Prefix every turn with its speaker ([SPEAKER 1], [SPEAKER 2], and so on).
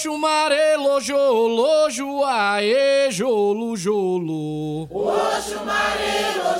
[SPEAKER 1] Oxumaré, lojo, lojo, joaê jolo jolo. Oxumaré, lojo. jolo.